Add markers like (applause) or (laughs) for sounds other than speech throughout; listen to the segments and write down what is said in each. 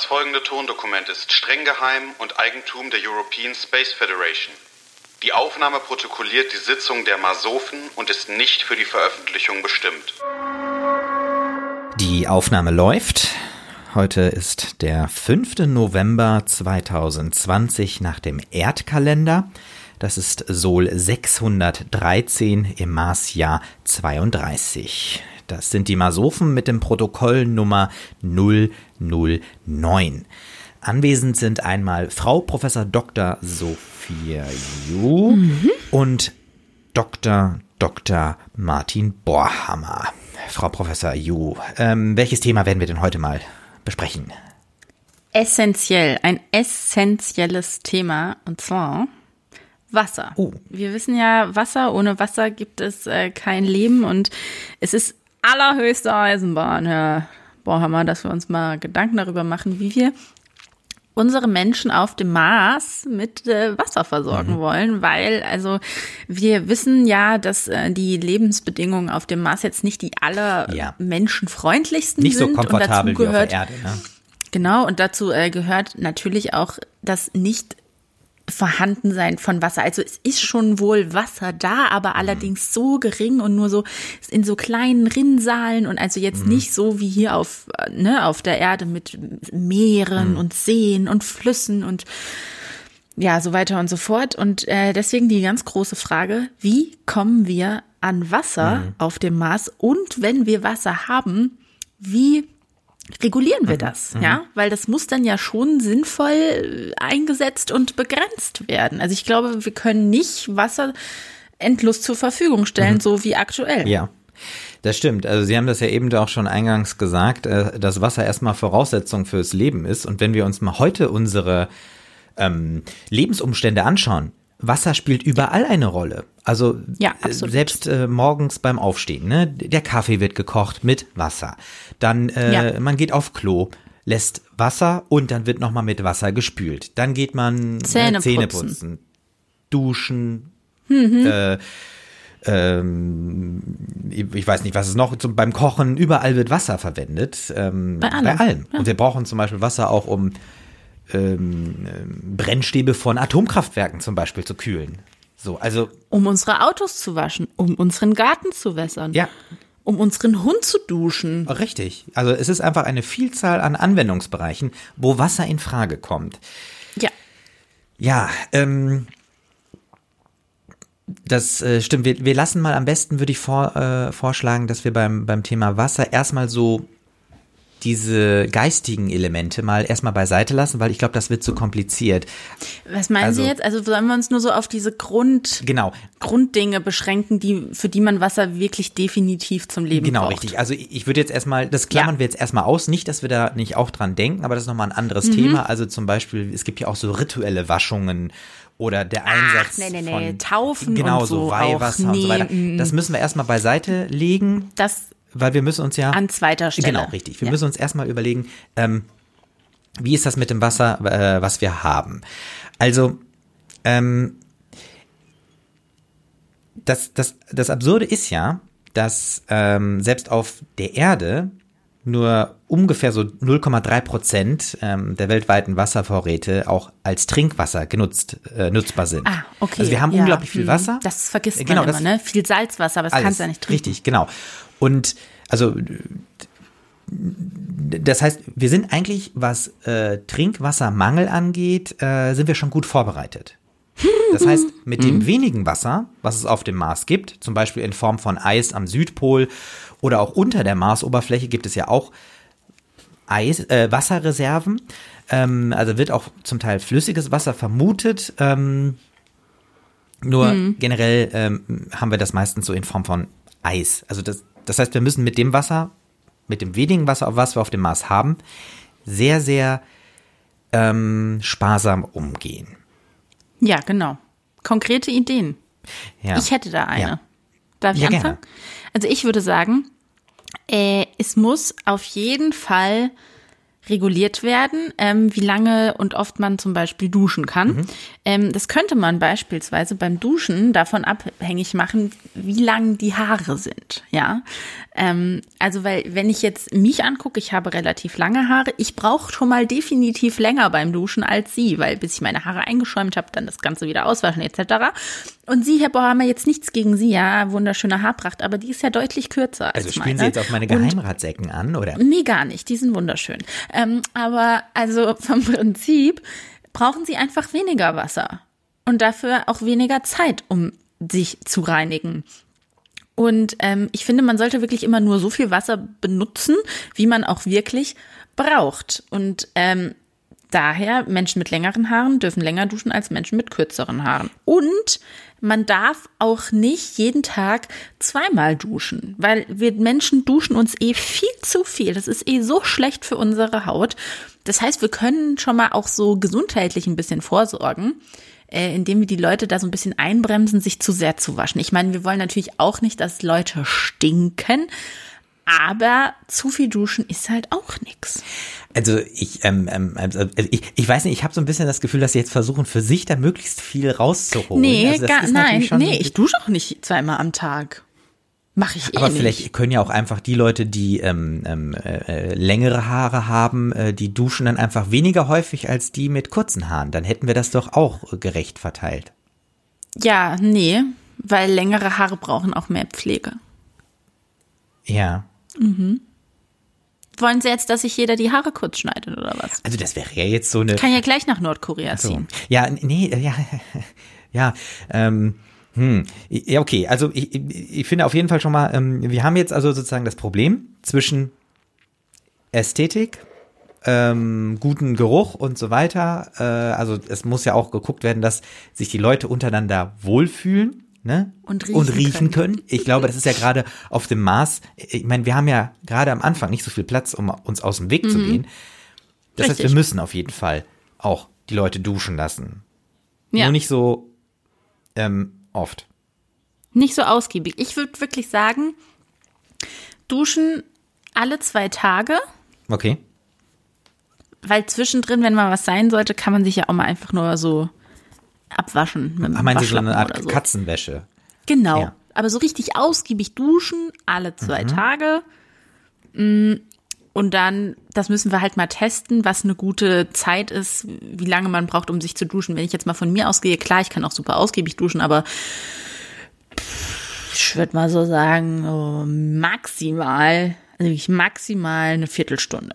Das folgende Tondokument ist streng geheim und Eigentum der European Space Federation. Die Aufnahme protokolliert die Sitzung der Masofen und ist nicht für die Veröffentlichung bestimmt. Die Aufnahme läuft. Heute ist der 5. November 2020 nach dem Erdkalender. Das ist Sol 613 im Marsjahr 32. Das sind die Masophen mit dem Protokoll Nummer 009. Anwesend sind einmal Frau Professor Dr. Sophia Ju mhm. und Dr. Dr. Martin Borhammer. Frau Professor Ju, ähm, welches Thema werden wir denn heute mal besprechen? Essentiell, ein essentielles Thema und zwar Wasser. Oh. Wir wissen ja, Wasser, ohne Wasser gibt es äh, kein Leben und es ist allerhöchste Eisenbahn, Herr Bohrhammer, dass wir uns mal Gedanken darüber machen, wie wir unsere Menschen auf dem Mars mit äh, Wasser versorgen mhm. wollen, weil also wir wissen ja, dass äh, die Lebensbedingungen auf dem Mars jetzt nicht die aller ja. menschenfreundlichsten nicht sind. Nicht so komfortabel und dazu gehört, wie auf der Erde. Ne? Genau, und dazu äh, gehört natürlich auch, dass nicht Vorhandensein von Wasser. Also es ist schon wohl Wasser da, aber allerdings so gering und nur so in so kleinen Rinnsalen und also jetzt mhm. nicht so wie hier auf, ne, auf der Erde mit Meeren mhm. und Seen und Flüssen und ja, so weiter und so fort. Und äh, deswegen die ganz große Frage, wie kommen wir an Wasser mhm. auf dem Mars? Und wenn wir Wasser haben, wie regulieren wir mhm. das, mhm. ja, weil das muss dann ja schon sinnvoll eingesetzt und begrenzt werden. Also ich glaube, wir können nicht Wasser endlos zur Verfügung stellen, mhm. so wie aktuell. Ja. Das stimmt. Also Sie haben das ja eben auch schon eingangs gesagt, äh, dass Wasser erstmal Voraussetzung fürs Leben ist. Und wenn wir uns mal heute unsere ähm, Lebensumstände anschauen, Wasser spielt überall eine Rolle. Also ja, äh, selbst äh, morgens beim Aufstehen, ne? Der Kaffee wird gekocht mit Wasser. Dann äh, ja. man geht auf Klo, lässt Wasser und dann wird nochmal mit Wasser gespült. Dann geht man äh, Zähne, äh, Zähne putzen. putzen, duschen, mhm. äh, ähm, ich weiß nicht, was es noch zum, beim Kochen, überall wird Wasser verwendet. Ähm, bei allem. Bei allem. Ja. Und wir brauchen zum Beispiel Wasser auch, um ähm, Brennstäbe von Atomkraftwerken zum Beispiel zu kühlen. So, also. Um unsere Autos zu waschen, um unseren Garten zu wässern. Ja. Um unseren Hund zu duschen. Richtig. Also es ist einfach eine Vielzahl an Anwendungsbereichen, wo Wasser in Frage kommt. Ja. Ja, ähm, das äh, stimmt. Wir, wir lassen mal am besten, würde ich vor, äh, vorschlagen, dass wir beim, beim Thema Wasser erstmal so diese geistigen Elemente mal erstmal beiseite lassen, weil ich glaube, das wird zu kompliziert. Was meinen also, Sie jetzt? Also sollen wir uns nur so auf diese Grund genau. Grunddinge beschränken, die für die man Wasser wirklich definitiv zum Leben genau, braucht? Genau, richtig. Also ich würde jetzt erstmal, das klammern ja. wir jetzt erstmal aus, nicht, dass wir da nicht auch dran denken, aber das ist nochmal ein anderes mhm. Thema. Also zum Beispiel, es gibt ja auch so rituelle Waschungen oder der Einsatz Ach, nee, nee, nee. von Taufen genau und so, so Weihwasser nee, und so weiter. Das müssen wir erstmal beiseite legen. Das weil wir müssen uns ja. An zweiter Stelle. Genau, richtig. Wir ja. müssen uns erstmal überlegen, ähm, wie ist das mit dem Wasser, äh, was wir haben. Also, ähm, das, das, das Absurde ist ja, dass ähm, selbst auf der Erde nur ungefähr so 0,3 Prozent ähm, der weltweiten Wasservorräte auch als Trinkwasser genutzt, äh, nutzbar sind. Ah, okay. Also wir haben ja. unglaublich viel mhm. Wasser. Das vergisst man genau, immer, das, ne? Viel Salzwasser, aber das kannst du ja nicht trinken. Richtig, genau. Und also das heißt, wir sind eigentlich, was äh, Trinkwassermangel angeht, äh, sind wir schon gut vorbereitet. Das heißt, (laughs) mit dem mhm. wenigen Wasser, was es auf dem Mars gibt, zum Beispiel in Form von Eis am Südpol oder auch unter der Marsoberfläche gibt es ja auch Eis, äh, Wasserreserven. Ähm, also wird auch zum Teil flüssiges Wasser vermutet. Ähm, nur mhm. generell ähm, haben wir das meistens so in Form von Eis. Also das, das heißt, wir müssen mit dem Wasser, mit dem wenigen Wasser, was wir auf dem Mars haben, sehr, sehr ähm, sparsam umgehen. Ja, genau. Konkrete Ideen. Ja. Ich hätte da eine. Ja. Darf ich ja, anfangen? Gerne. Also ich würde sagen, äh, es muss auf jeden Fall reguliert werden, ähm, wie lange und oft man zum Beispiel duschen kann. Mhm. Ähm, das könnte man beispielsweise beim Duschen davon abhängig machen, wie lang die Haare sind. Ja, ähm, also weil wenn ich jetzt mich angucke, ich habe relativ lange Haare. Ich brauche schon mal definitiv länger beim Duschen als Sie, weil bis ich meine Haare eingeschäumt habe, dann das Ganze wieder auswaschen etc. Und Sie, Herr ja jetzt nichts gegen Sie, ja, wunderschöne Haarpracht, aber die ist ja deutlich kürzer als Also spielen meine. Sie jetzt auf meine Und- Geheimratsecken an, oder? Nee, gar nicht. Die sind wunderschön. Ähm, aber also (laughs) vom Prinzip brauchen sie einfach weniger Wasser und dafür auch weniger Zeit, um sich zu reinigen. Und ähm, ich finde, man sollte wirklich immer nur so viel Wasser benutzen, wie man auch wirklich braucht. Und ähm, daher, Menschen mit längeren Haaren dürfen länger duschen als Menschen mit kürzeren Haaren. Und man darf auch nicht jeden Tag zweimal duschen, weil wir Menschen duschen uns eh viel zu viel. Das ist eh so schlecht für unsere Haut. Das heißt, wir können schon mal auch so gesundheitlich ein bisschen vorsorgen, äh, indem wir die Leute da so ein bisschen einbremsen, sich zu sehr zu waschen. Ich meine, wir wollen natürlich auch nicht, dass Leute stinken, aber zu viel duschen ist halt auch nix. Also ich, ähm, ähm, also ich, ich weiß nicht, ich habe so ein bisschen das Gefühl, dass sie jetzt versuchen, für sich da möglichst viel rauszuholen. Nee, also gar, nein, nee, ich dusche auch nicht zweimal am Tag. Mache ich eh Aber nicht. vielleicht können ja auch einfach die Leute, die ähm, ähm, äh, längere Haare haben, äh, die duschen dann einfach weniger häufig als die mit kurzen Haaren. Dann hätten wir das doch auch äh, gerecht verteilt. Ja, nee, weil längere Haare brauchen auch mehr Pflege. Ja. Wollen Sie jetzt, dass sich jeder die Haare kurz schneidet oder was? Also das wäre ja jetzt so eine. Kann ja gleich nach Nordkorea So. ziehen. Ja, nee, äh, ja, (laughs) ja, ähm, hm, ja, okay. Also ich, ich ich finde auf jeden Fall schon mal, ähm, wir haben jetzt also sozusagen das Problem zwischen Ästhetik, ähm, guten Geruch und so weiter. Äh, also es muss ja auch geguckt werden, dass sich die Leute untereinander wohlfühlen. Ne? Und riechen können. Ich glaube, das ist ja gerade auf dem Mars. Ich meine, wir haben ja gerade am Anfang nicht so viel Platz, um uns aus dem Weg zu gehen. Das heißt, wir Richtig. müssen auf jeden Fall auch die Leute duschen lassen. Ja, Nur nicht, nicht so ähm, oft. so ausgiebig. Ich würde wirklich sagen, duschen alle zwei Tage, Okay. weil zwischendrin, wenn mal was sein sollte, kann man sich ja auch mal einfach nur so abwaschen mit Ach, meinen Sie so eine Art so. Katzenwäsche? Genau. Ja. Aber so richtig ausgiebig duschen, alle zwei Mhm. Tage. Mm, Und dann, das müssen wir halt mal testen, was eine gute Zeit ist, wie lange man braucht, um sich zu duschen. Wenn ich jetzt mal von mir ausgehe, klar, ich kann auch super ausgiebig duschen, aber ich würde mal so sagen, oh, maximal, also wirklich maximal eine Viertelstunde.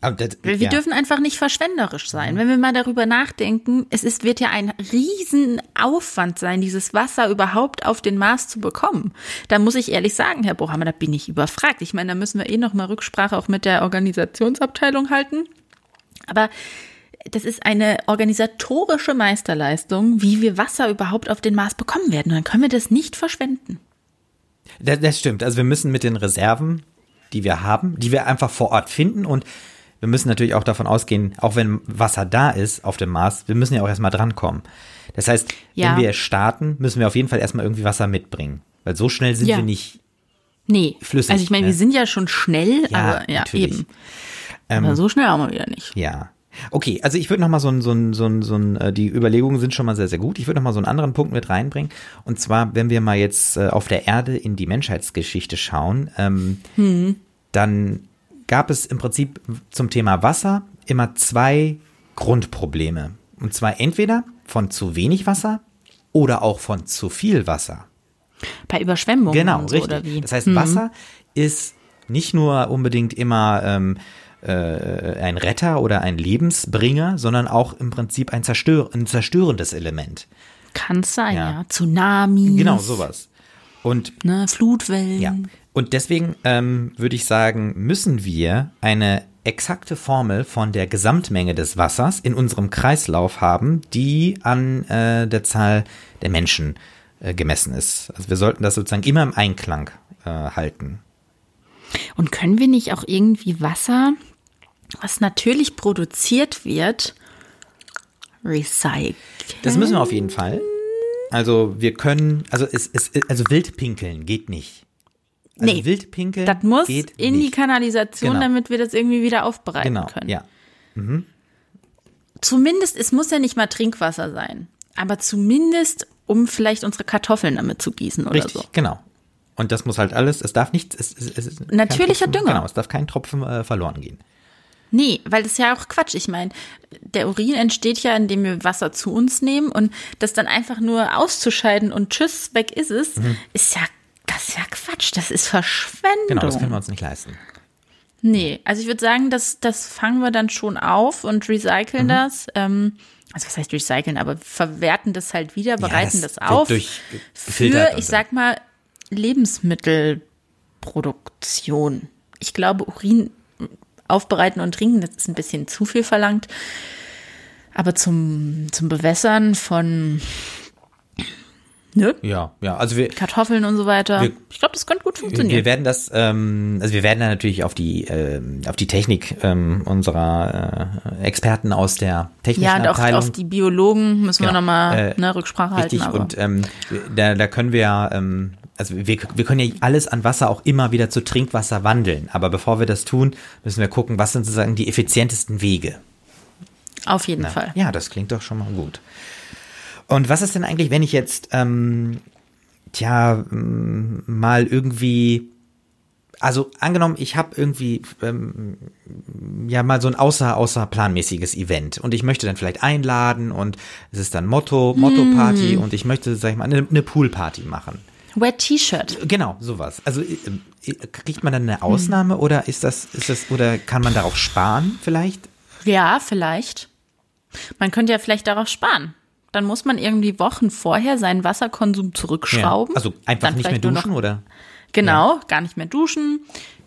Das, Wir, ja. dürfen einfach nicht verschwenderisch sein. Wenn wir mal darüber nachdenken, es ist, wird ja ein Riesenaufwand sein, dieses Wasser überhaupt auf den Mars zu bekommen. Da muss ich ehrlich sagen, Herr Bohammer, da bin ich überfragt. Ich meine, da müssen wir eh noch mal Rücksprache auch mit der Organisationsabteilung halten. Aber das ist eine organisatorische Meisterleistung, wie wir Wasser überhaupt auf den Mars bekommen werden. Und dann können wir das nicht verschwenden. Das, das stimmt. Also wir müssen mit den Reserven, die wir haben, die wir einfach vor Ort finden und wir müssen natürlich auch davon ausgehen, auch wenn Wasser da ist auf dem Mars, wir müssen ja auch erstmal drankommen. Das heißt, Ja. wenn wir starten, müssen wir auf jeden Fall erstmal irgendwie Wasser mitbringen. Weil so schnell sind Ja. wir nicht. Nee, Flüssig, Also ich meine, ne? wir sind ja schon schnell, Ja, aber ja, natürlich. eben. aber so schnell auch mal wieder nicht. Ja. Okay, also ich würde noch mal so ein, so ein, so ein, so ein, äh, die Überlegungen sind schon mal sehr, sehr gut. Ich würde noch mal so einen anderen Punkt mit reinbringen. Und zwar, wenn wir mal jetzt äh, auf der Erde in die Menschheitsgeschichte schauen, ähm, dann gab es im Prinzip zum Thema Wasser immer zwei Grundprobleme. Und zwar entweder von zu wenig Wasser oder auch von zu viel Wasser. Bei Überschwemmungen Genau, so, richtig. Das heißt, Wasser ist nicht nur unbedingt immer ähm, äh, ein Retter oder ein Lebensbringer, sondern auch im Prinzip ein, Zerstör ein zerstörendes Element. Kann sein, Ja. ja. Tsunamis. Genau, sowas. Und Ne, Flutwellen. ja, und deswegen ähm, würde ich sagen, müssen wir eine exakte Formel von der Gesamtmenge des Wassers in unserem Kreislauf haben, die an äh, der Zahl der Menschen äh, gemessen ist. Also wir sollten das sozusagen immer im Einklang äh, halten. Und können wir nicht auch irgendwie Wasser, was natürlich produziert wird, recyceln? Das müssen wir auf jeden Fall. Also wir können, also es, es also wild pinkeln geht nicht. Also Nee, Wildpinkeln Das muss geht in die nicht. Kanalisation, Genau. damit wir das irgendwie wieder aufbereiten Genau, können. ja. Zumindest, es muss ja nicht mal Trinkwasser sein, aber zumindest, um vielleicht unsere Kartoffeln damit zu gießen oder Richtig, so. genau. Und das muss halt alles, es darf nichts, es, es, es Natürlicher Tropfen, Dünger. Genau, es darf kein Tropfen äh, verloren gehen. Nee, weil das ist ja auch Quatsch. Ich meine, der Urin entsteht ja, indem wir Wasser zu uns nehmen und das dann einfach nur auszuscheiden und tschüss, weg ist es, Mhm. ist ja, das ist ja Quatsch. Das ist Verschwendung. Genau, das können wir uns nicht leisten. Nee, also ich würde sagen, das, das fangen wir dann schon auf und recyceln Mhm. das. Ähm, also was heißt recyceln, aber verwerten das halt wieder, bereiten das das, wird auf für, ich sag mal, Lebensmittelproduktion. Ich glaube, Urin aufbereiten und trinken, das ist ein bisschen zu viel verlangt. Aber zum, zum Bewässern von ne, Ja, ja, also wir, Kartoffeln und so weiter, Wir- ich glaube, das könnte gut funktionieren. wir werden das, ähm, also wir werden da natürlich auf die, ähm, auf die Technik ähm, unserer äh, Experten aus der technischen ja, und auch Abteilung auf die Biologen müssen wir Genau. nochmal Äh, ne, Rücksprache Richtig, halten. Aber. und ähm, da, da können wir ja, ähm, also wir, wir können ja alles an Wasser auch immer wieder zu Trinkwasser wandeln. Aber bevor wir das tun, müssen wir gucken, was sind sozusagen die effizientesten Wege. Auf jeden Fall. Ja, das klingt doch schon mal gut. Und was ist denn eigentlich, wenn ich jetzt, ähm, tja, ähm, mal irgendwie, also angenommen, ich habe irgendwie ähm, ja mal so ein außer außerplanmäßiges Event und ich möchte dann vielleicht einladen und es ist dann Motto Motto-Party und ich möchte, sag ich mal, eine, eine Poolparty machen. Wet T-Shirt. Genau, sowas. Also äh, äh, kriegt man dann eine Ausnahme oder ist das, ist das, oder kann man darauf sparen vielleicht? Ja, vielleicht. Man könnte ja vielleicht darauf sparen. Dann muss man irgendwie Wochen vorher seinen Wasserkonsum zurückschrauben. Also einfach nicht mehr duschen noch, oder? Genau, gar nicht mehr duschen.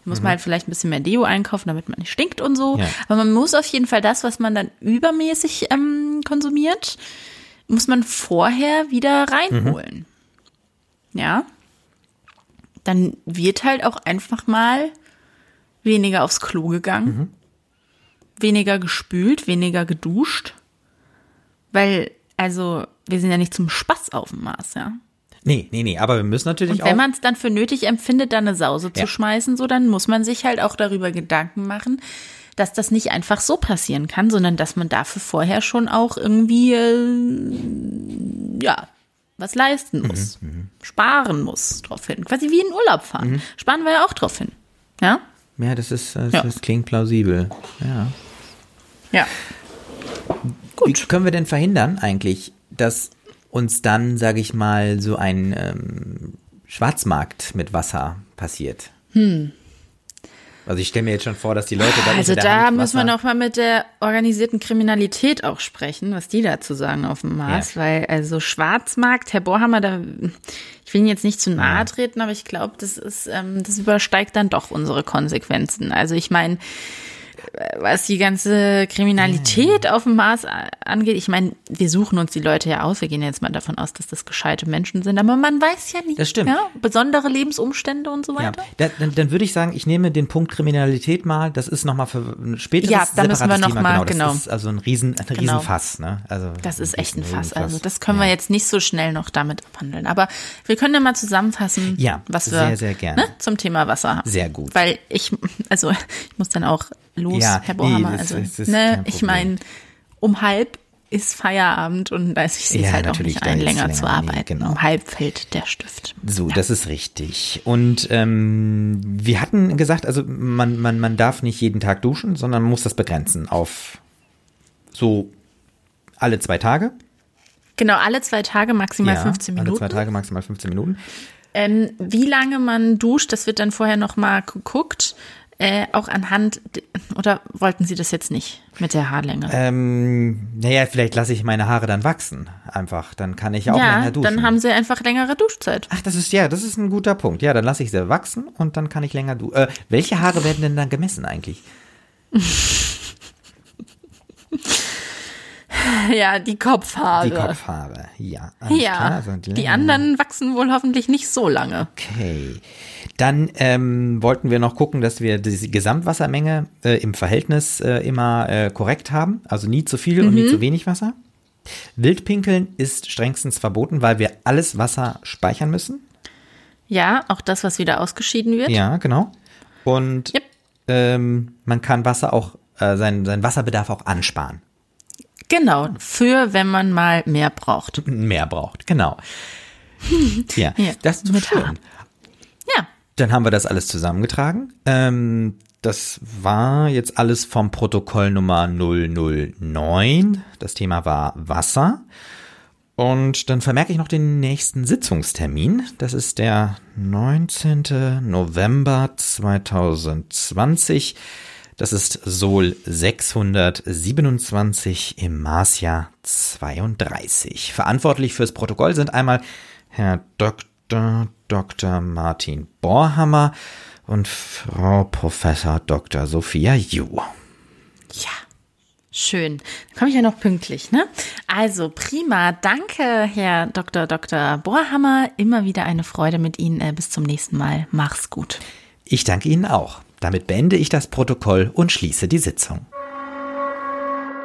Muss man halt vielleicht ein bisschen mehr Deo einkaufen, damit man nicht stinkt und so. Ja. Aber man muss auf jeden Fall das, was man dann übermäßig ähm, konsumiert, muss man vorher wieder reinholen. Ja. Dann wird halt auch einfach mal weniger aufs Klo gegangen, weniger gespült, weniger geduscht. Weil, also, wir sind ja nicht zum Spaß auf dem Mars, ja. Nee, nee, nee, aber wir müssen natürlich Und auch. wenn man es dann für nötig empfindet, da eine Sause Ja. zu schmeißen, so, dann muss man sich halt auch darüber Gedanken machen, dass das nicht einfach so passieren kann, sondern dass man dafür vorher schon auch irgendwie, äh, ja, was leisten muss, sparen muss drauf hin. Quasi wie in Urlaub fahren. Sparen wir ja auch drauf hin. Ja? ja, das ist, das, Ja. das klingt plausibel. Ja. Ja. Wie können wir denn verhindern eigentlich, dass uns dann, sage ich mal, so ein ähm, Schwarzmarkt mit Wasser passiert? Hm. Also ich stelle mir jetzt schon vor, dass die Leute da Also da Hand müssen wir Wasser- noch mal mit der organisierten Kriminalität auch sprechen, was die dazu sagen auf dem Mars, weil also Schwarzmarkt, Herr Bohrhammer, da ich will Ihnen jetzt nicht zu nahe treten, aber ich glaube, das ist ähm, das übersteigt dann doch unsere Konsequenzen. Also ich meine, was die ganze Kriminalität auf dem Mars angeht, ich meine, wir suchen uns die Leute ja aus. Wir gehen jetzt mal davon aus, dass das gescheite Menschen sind, aber man weiß ja nicht. Das stimmt. Ja? Besondere Lebensumstände und so Ja, weiter. da, dann, dann würde ich sagen, ich nehme den Punkt Kriminalität mal. Das ist nochmal für ein späteres Ja, da müssen wir separates noch Thema. mal- genau, das genau. ist also ein riesen, ein Genau. Riesenfass. Ne? Also Das ist echt ein Fass. Also das können wir jetzt nicht so schnell noch damit abhandeln. Aber wir können ja mal zusammenfassen, Ja, was wir sehr, sehr gerne. Ne, zum Thema Wasser haben. Sehr gut. Weil ich, also ich muss dann auch los, Ja, Herr nee, Bohammer. das- also, das ist ne, ich meine, um halb ist Feierabend und da ist es Ja, halt auch nicht ein, ist länger länger, zu nee, arbeiten. genau. Um halb fällt der Stift. So, das ist richtig. Und ähm, wir hatten gesagt, also man, man, man darf nicht jeden Tag duschen, sondern man muss das begrenzen auf so alle zwei Tage. Genau, alle zwei Tage maximal Ja, 15 Alle zwei Minuten. Tage maximal 15 Minuten. Ähm, wie lange man duscht, das wird dann vorher noch mal geguckt. Äh, auch anhand, oder wollten Sie das jetzt nicht mit der Haarlänge? Ähm, naja, vielleicht lasse ich meine Haare dann wachsen. Einfach. Dann kann ich auch ja, länger duschen. dann haben Sie einfach längere Duschzeit. Ach, das ist ja, das ist ein guter Punkt. Ja, dann lasse ich sie wachsen und dann kann ich länger duschen. Äh, welche Haare werden denn dann gemessen eigentlich? (laughs) Ja, die Kopfhaare. Die Kopfhaare. Ja. ja, klar, also die anderen wachsen wohl hoffentlich nicht so lange. Okay. Dann ähm, wollten wir noch gucken, dass wir die Gesamtwassermenge äh, im Verhältnis äh, immer äh, korrekt haben. Also nie zu viel und nie Mhm. zu wenig Wasser. Wildpinkeln ist strengstens verboten, weil wir alles Wasser speichern müssen. Ja, auch das, was wieder ausgeschieden wird. Ja, genau. Und Yep. ähm, man kann Wasser auch, äh, seinen, seinen Wasserbedarf auch ansparen. Genau, für wenn man mal mehr braucht. Mehr braucht, genau. ja, Ja, das ist schön. Dann haben wir das alles zusammengetragen. Ähm, das war jetzt alles vom Protokoll Nummer 009. Das Thema war Wasser. Und dann vermerke ich noch den nächsten Sitzungstermin. Das ist der 19. November 2020. Das ist Sol 627 im Marsjahr 32. Verantwortlich fürs Protokoll sind einmal Herr Dr. Dr. Martin Borhammer und Frau Professor Dr. Sophia Ju. ja. Schön. Dann komme ich ja noch pünktlich, ne? Also prima. Danke, Herr Dr. Dr. Bohrhammer. Immer wieder eine Freude mit Ihnen. Äh, bis zum nächsten Mal. Mach's gut. Ich danke Ihnen auch. Damit beende ich das Protokoll und schließe die Sitzung.